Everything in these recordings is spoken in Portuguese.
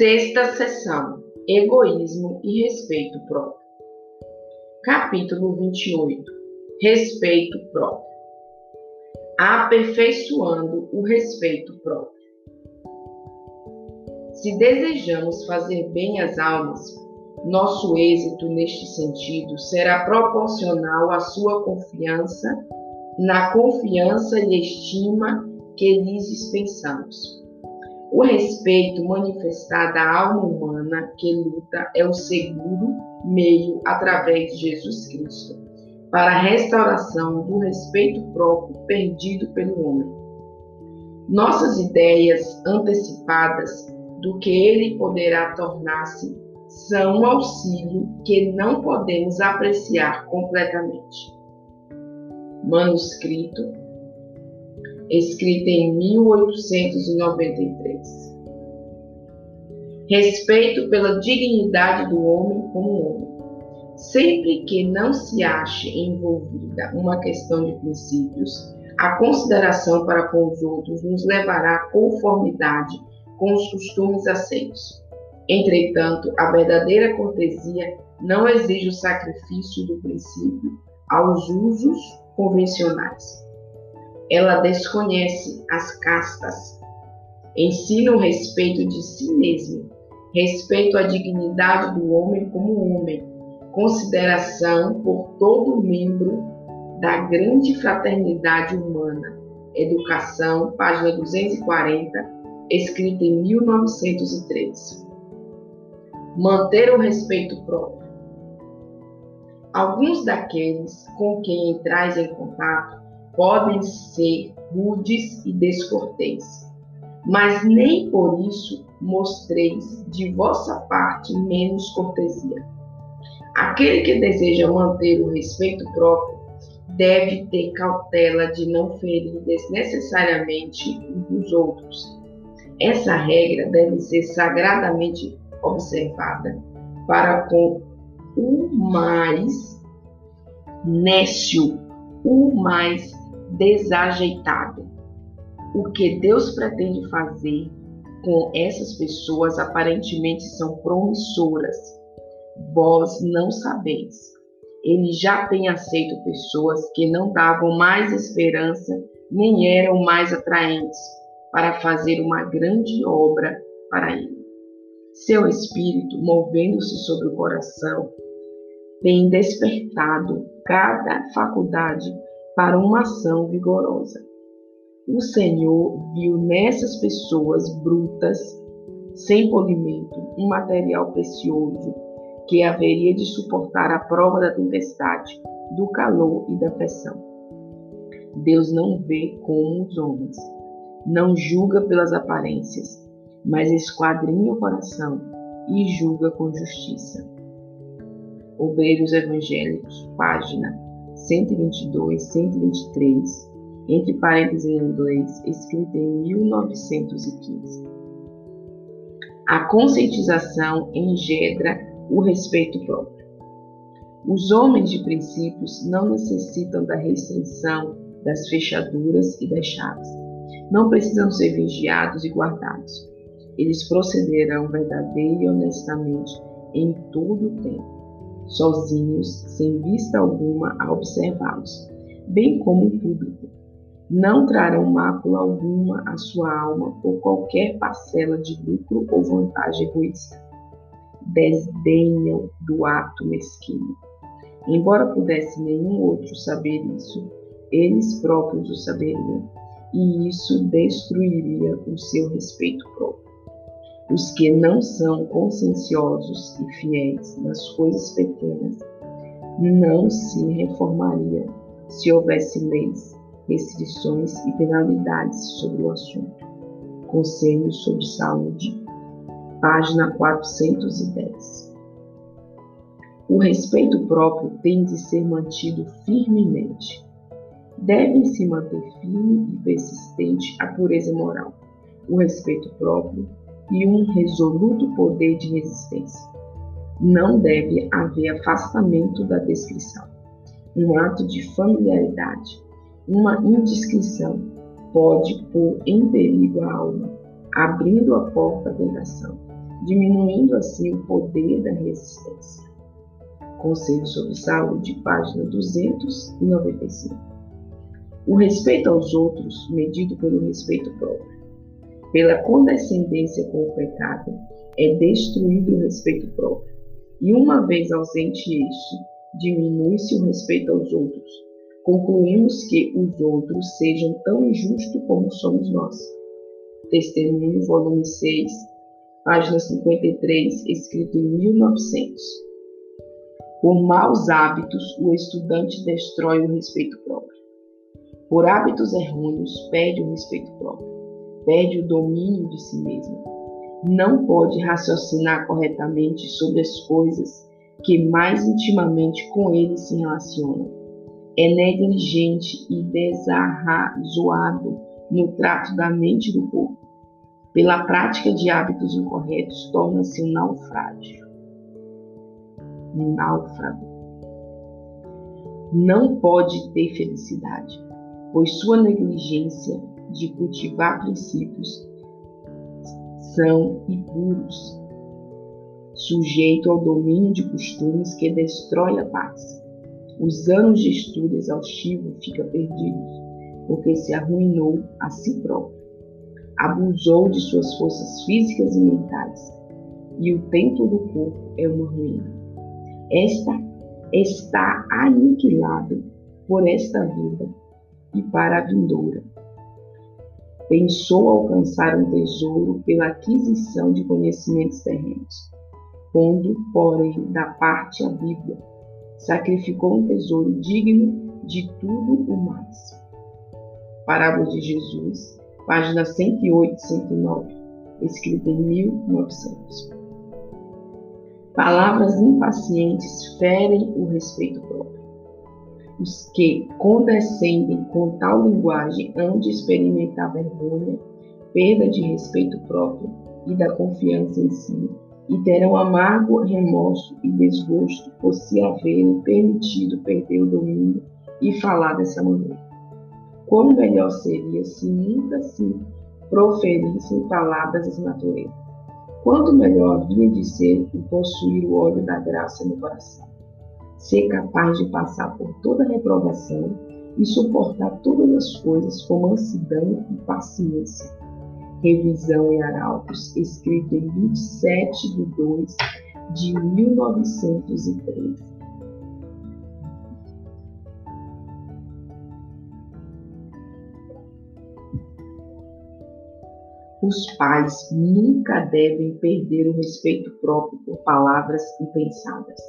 Sexta sessão: Egoísmo e respeito próprio. Capítulo 28: Respeito próprio. Aperfeiçoando o respeito próprio. Se desejamos fazer bem às almas, nosso êxito neste sentido será proporcional à sua confiança, na confiança e estima que lhes dispensamos. O respeito manifestado à alma humana que luta é o seguro meio através de Jesus Cristo para a restauração do respeito próprio perdido pelo homem. Nossas ideias antecipadas do que ele poderá tornar-se são um auxílio que não podemos apreciar completamente. Manuscrito escrita em 1893. Respeito pela dignidade do homem como homem. Sempre que não se ache envolvida uma questão de princípios, a consideração para com os outros nos levará à conformidade com os costumes aceitos. Entretanto, a verdadeira cortesia não exige o sacrifício do princípio aos usos convencionais ela desconhece as castas. Ensina o respeito de si mesmo, respeito à dignidade do homem como homem, consideração por todo membro da grande fraternidade humana. Educação, página 240, escrita em 1903. Manter o respeito próprio. Alguns daqueles com quem entrais em contato podem ser rudes e descortês, mas nem por isso mostreis de vossa parte menos cortesia. Aquele que deseja manter o respeito próprio deve ter cautela de não ferir desnecessariamente os outros. Essa regra deve ser sagradamente observada para com o mais nécio, o mais desajeitado. O que Deus pretende fazer com essas pessoas aparentemente são promissoras. Vós não sabeis. Ele já tem aceito pessoas que não davam mais esperança nem eram mais atraentes para fazer uma grande obra para ele. Seu espírito, movendo-se sobre o coração, tem despertado cada faculdade para uma ação vigorosa. O Senhor viu nessas pessoas brutas, sem polimento, um material precioso que haveria de suportar a prova da tempestade, do calor e da pressão. Deus não vê como os homens, não julga pelas aparências, mas esquadrinha o coração e julga com justiça. Obreiros Evangélicos, página 122, 123, entre parênteses em inglês, escrita em 1915. A conscientização engendra o respeito próprio. Os homens de princípios não necessitam da restrição das fechaduras e das chaves. Não precisam ser vigiados e guardados. Eles procederão verdadeira e honestamente em todo o tempo sozinhos, sem vista alguma a observá-los, bem como em público. Não trarão mácula alguma à sua alma por qualquer parcela de lucro ou vantagem egoísta. Desdenham do ato mesquinho. Embora pudesse nenhum outro saber isso, eles próprios o saberiam, e isso destruiria o seu respeito próprio. Os que não são conscienciosos e fiéis nas coisas pequenas não se reformariam se houvesse leis, restrições e penalidades sobre o assunto. Conselho sobre Saúde, página 410. O respeito próprio tem de ser mantido firmemente. Devem se manter firme e persistente a pureza moral, o respeito próprio e um resoluto poder de resistência. Não deve haver afastamento da descrição. Um ato de familiaridade, uma indiscrição, pode pôr em perigo a alma, abrindo a porta à tentação. diminuindo assim o poder da resistência. Conselho sobre Saúde, página 295. O respeito aos outros, medido pelo respeito próprio, pela condescendência com o pecado, é destruído o respeito próprio. E uma vez ausente este, diminui-se o respeito aos outros. Concluímos que os outros sejam tão injustos como somos nós. Testemunho, volume 6, página 53, escrito em 1900. Por maus hábitos, o estudante destrói o respeito próprio. Por hábitos errôneos, perde o respeito próprio, perde o domínio de si mesmo. Não pode raciocinar corretamente sobre as coisas que mais intimamente com ele se relacionam. É negligente e desarrazoado no trato da mente e do corpo. Pela prática de hábitos incorretos, torna-se um naufrágio. Um náufrago. Não pode ter felicidade, pois sua negligência de cultivar princípios são impuros sujeito ao domínio de costumes que destrói a paz. Os anos de estudo exaustivo fica perdidos, porque se arruinou a si próprio. Abusou de suas forças físicas e mentais, e o templo do corpo é uma ruína. Esta está aniquilado por esta vida e para a vindoura. Pensou alcançar um tesouro pela aquisição de conhecimentos terrenos pondo, porém, da parte a Bíblia. Sacrificou um tesouro digno de tudo o mais. Parábola de Jesus, página 108 e 109, escrita em 1900. Palavras impacientes ferem o respeito próprio. Os que condescendem com tal linguagem hão de experimentar vergonha, perda de respeito próprio e da confiança em si, e terão amargo remorso e desgosto por se haverem permitido perder o domínio e falar dessa maneira. Quão melhor seria se nunca se proferissem palavras dessa natureza. Quanto melhor havia de ser possuir o óleo da graça no coração, ser capaz de passar por toda reprovação e suportar todas as coisas com mansidão e paciência Revisão em Arautos, escrito em 27 de 2 de 1903. Os pais nunca devem perder o respeito próprio por palavras impensadas.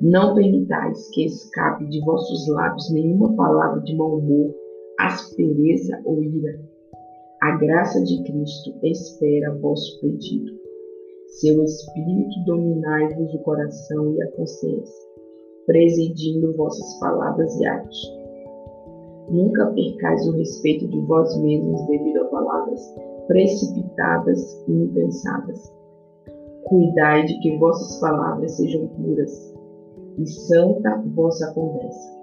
Não permitais que escape de vossos lábios nenhuma palavra de mau humor, aspereza ou ira a graça de Cristo espera vosso pedido. Seu Espírito dominai-vos o coração e a consciência, presidindo vossas palavras e atos. Nunca percais o respeito de vós mesmos devido a palavras precipitadas e impensadas. Cuidai de que vossas palavras sejam puras e santa vossa conversa.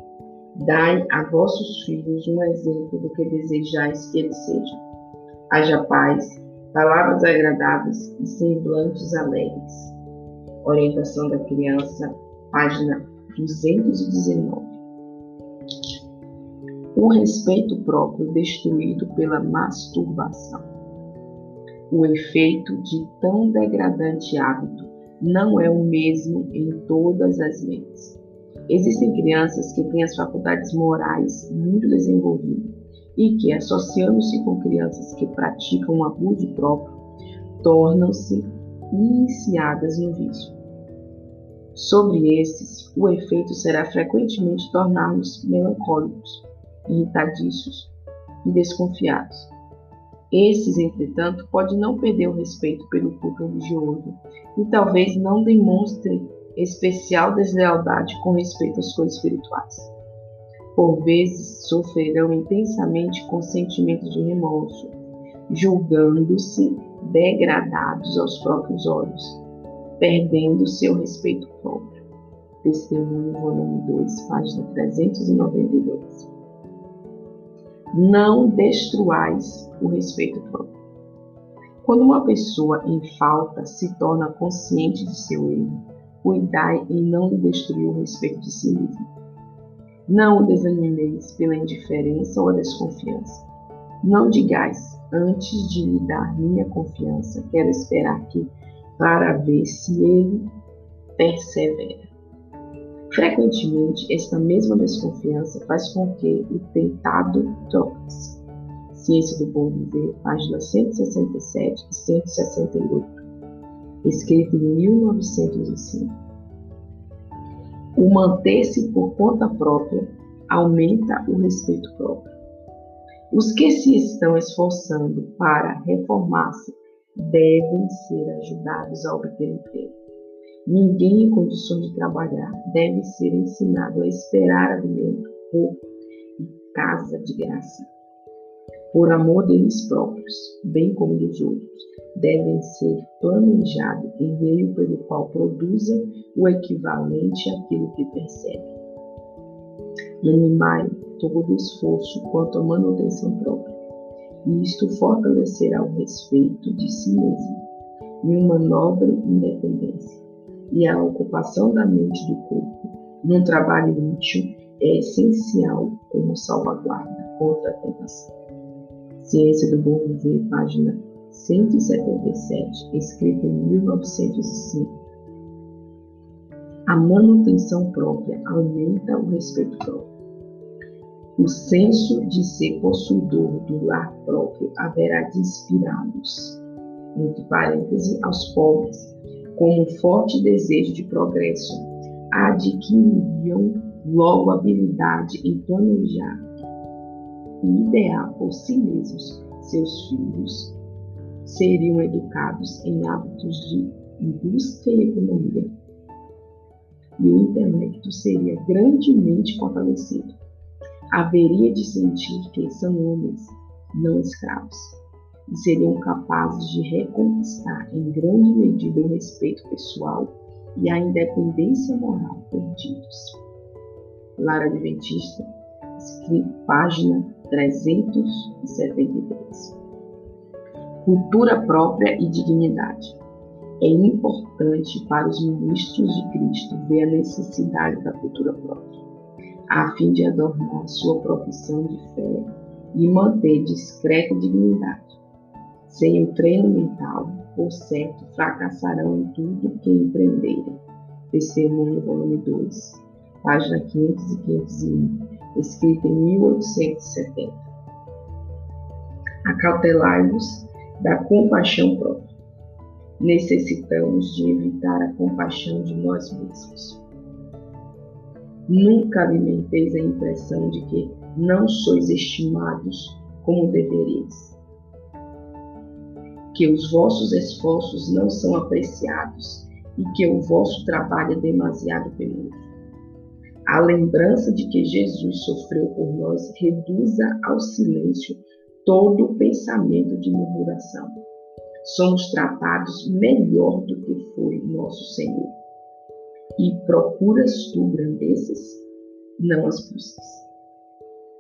Dai a vossos filhos um exemplo do que desejais que eles sejam haja paz, palavras agradáveis e semblantes alegres. Orientação da criança, página 219. O respeito próprio destruído pela masturbação. O efeito de tão degradante hábito não é o mesmo em todas as mentes. Existem crianças que têm as faculdades morais muito desenvolvidas e que, associando-se com crianças que praticam um abuso próprio, tornam-se iniciadas no vício. Sobre esses, o efeito será frequentemente tornar-nos melancólicos, irritadiços e desconfiados. Esses, entretanto, podem não perder o respeito pelo culto religioso e talvez não demonstrem especial deslealdade com respeito às coisas espirituais por vezes sofrerão intensamente com sentimentos de remorso, julgando-se degradados aos próprios olhos, perdendo seu respeito próprio. Testemunho, volume 2, página 392. Não destruais o respeito próprio. Quando uma pessoa em falta se torna consciente de seu erro, cuidai em não lhe destruir o respeito de si mesmo. Não o desanimeis pela indiferença ou desconfiança. Não digais, antes de lhe dar minha confiança, quero esperar aqui para ver se ele persevera. Frequentemente, esta mesma desconfiança faz com que o tentado troque-se. Ciência do Bom Viver, páginas 167 e 168, escrito em 1905. O manter-se por conta própria aumenta o respeito próprio. Os que se estão esforçando para reformar-se devem ser ajudados a obter emprego. Ninguém em condições de trabalhar deve ser ensinado a esperar alimento, roupa e casa de graça. Por amor deles próprios, bem como dos outros, devem ser planejados em meio pelo qual produza o equivalente àquilo que percebe. Animai todo esforço quanto à manutenção própria, e isto fortalecerá o respeito de si mesmo e uma nobre independência e a ocupação da mente do corpo num trabalho útil é essencial como salvaguarda contra a tentação. Ciência do Bom Viver, página 177, escrita em 1905. A manutenção própria aumenta o respeito próprio. O senso de ser possuidor do lar próprio haverá de inspirá-los, entre parênteses, aos pobres, com um forte desejo de progresso, adquiririam logo habilidade em planejar e idear por si mesmos seus filhos, seriam educados em hábitos de indústria e economia, e o intelecto seria grandemente fortalecido. Haveria de sentir que são homens, não escravos e seriam capazes de reconquistar em grande medida o respeito pessoal e a independência moral perdidos. Lara Adventista, página 373. Cultura própria e dignidade. É importante para os ministros de Cristo ver a necessidade da cultura própria, a fim de adornar sua profissão de fé e manter discreta dignidade sem o treino mental, por certo, fracassarão em tudo que empreenderem. Testemunho, volume 2, página 500 e 501, escrita em 1870. Acautelai-vos da compaixão própria. Necessitamos de evitar a compaixão de nós mesmos. Nunca alimenteis a impressão de que não sois estimados como deveríeis que os vossos esforços não são apreciados e que o vosso trabalho é demasiado penoso. A lembrança de que Jesus sofreu por nós reduza ao silêncio todo o pensamento de murmuração. Somos tratados melhor do que foi nosso Senhor. E procuras tu grandezas, não as buscas.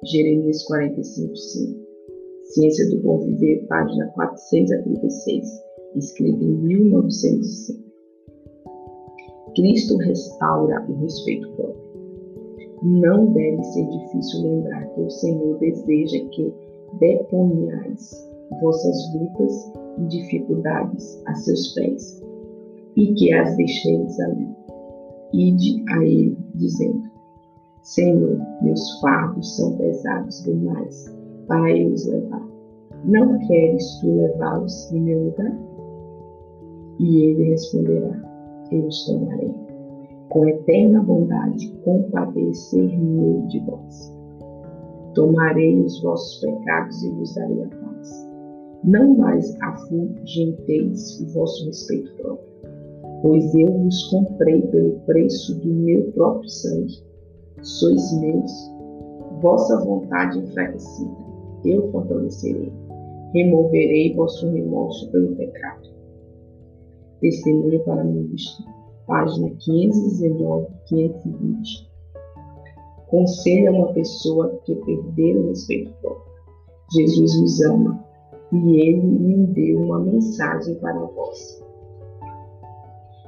Jeremias 45, 5. Ciência do Bom Viver, página 400 a 36, escrita em 1905. Cristo restaura o respeito próprio. Não deve ser difícil lembrar que o Senhor deseja que deponhais vossas lutas e dificuldades a seus pés e que as deixeis ali. Ide a Ele, dizendo: Senhor, meus fardos são pesados demais para eu os levar. Não queres tu levá-los em meu lugar? E ele responderá: Eu os tomarei. Com eterna bondade compadecer-me de vós. Tomarei os vossos pecados e vos darei a paz. Não mais afugenteis o vosso respeito próprio, pois eu vos comprei pelo preço do meu próprio sangue. Sois meus, vossa vontade enfraquecida eu fortalecerei. Removerei vosso remorso pelo pecado. Testemunho para ministro, página 519, 520. Conselho a uma pessoa que perder o respeito próprio. Jesus vos ama. e ele me deu uma mensagem para vós.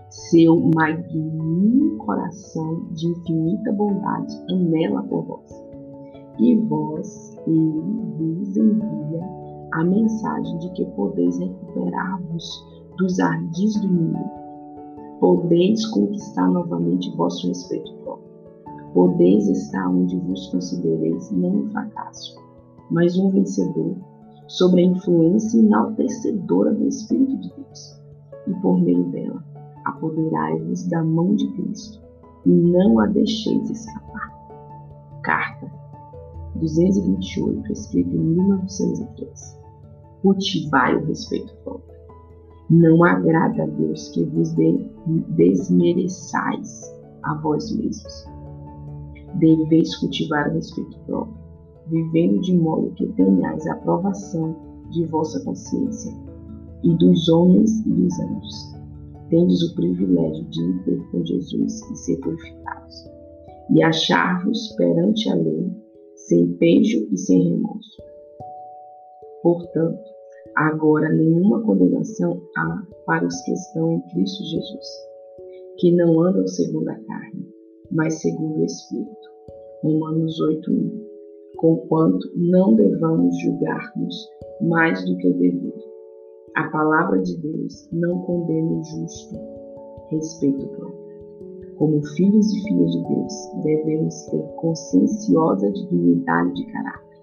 Seu magnânimo coração de infinita bondade anela por vós. E vós, ele vos envia a mensagem de que podeis recuperar-vos dos ardis do inimigo. Podeis conquistar novamente vosso respeito próprio. Podeis estar onde vos considereis não um fracasso, mas um vencedor sobre a influência enaltecedora do Espírito de Deus. E por meio dela, apoderai-vos da mão de Cristo e não a deixeis escapar. Carta 228, escrita em 1903. Cultivai o respeito próprio. Não agrada a Deus que vos desmereçais a vós mesmos. Deveis cultivar o respeito próprio vivendo de modo que tenhais a aprovação de vossa consciência e dos homens e dos anjos. Tendes o privilégio de ir ter com Jesus e ser purificados, e achar-vos perante a lei, sem pejo e sem remorso. Portanto, agora nenhuma condenação há para os que estão em Cristo Jesus, que não andam segundo a carne, mas segundo o Espírito. Romanos 8, 1 conquanto não devamos julgar-nos mais do que o devido. A palavra de Deus não condena o justo, respeito próprio. Como filhos e filhas de Deus, devemos ter conscienciosa dignidade de caráter,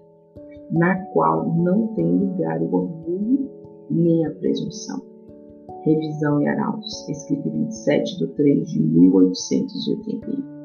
na qual não tem lugar o orgulho nem a presunção. Revisão e Arautos, escrito 27 de 3 de 1881.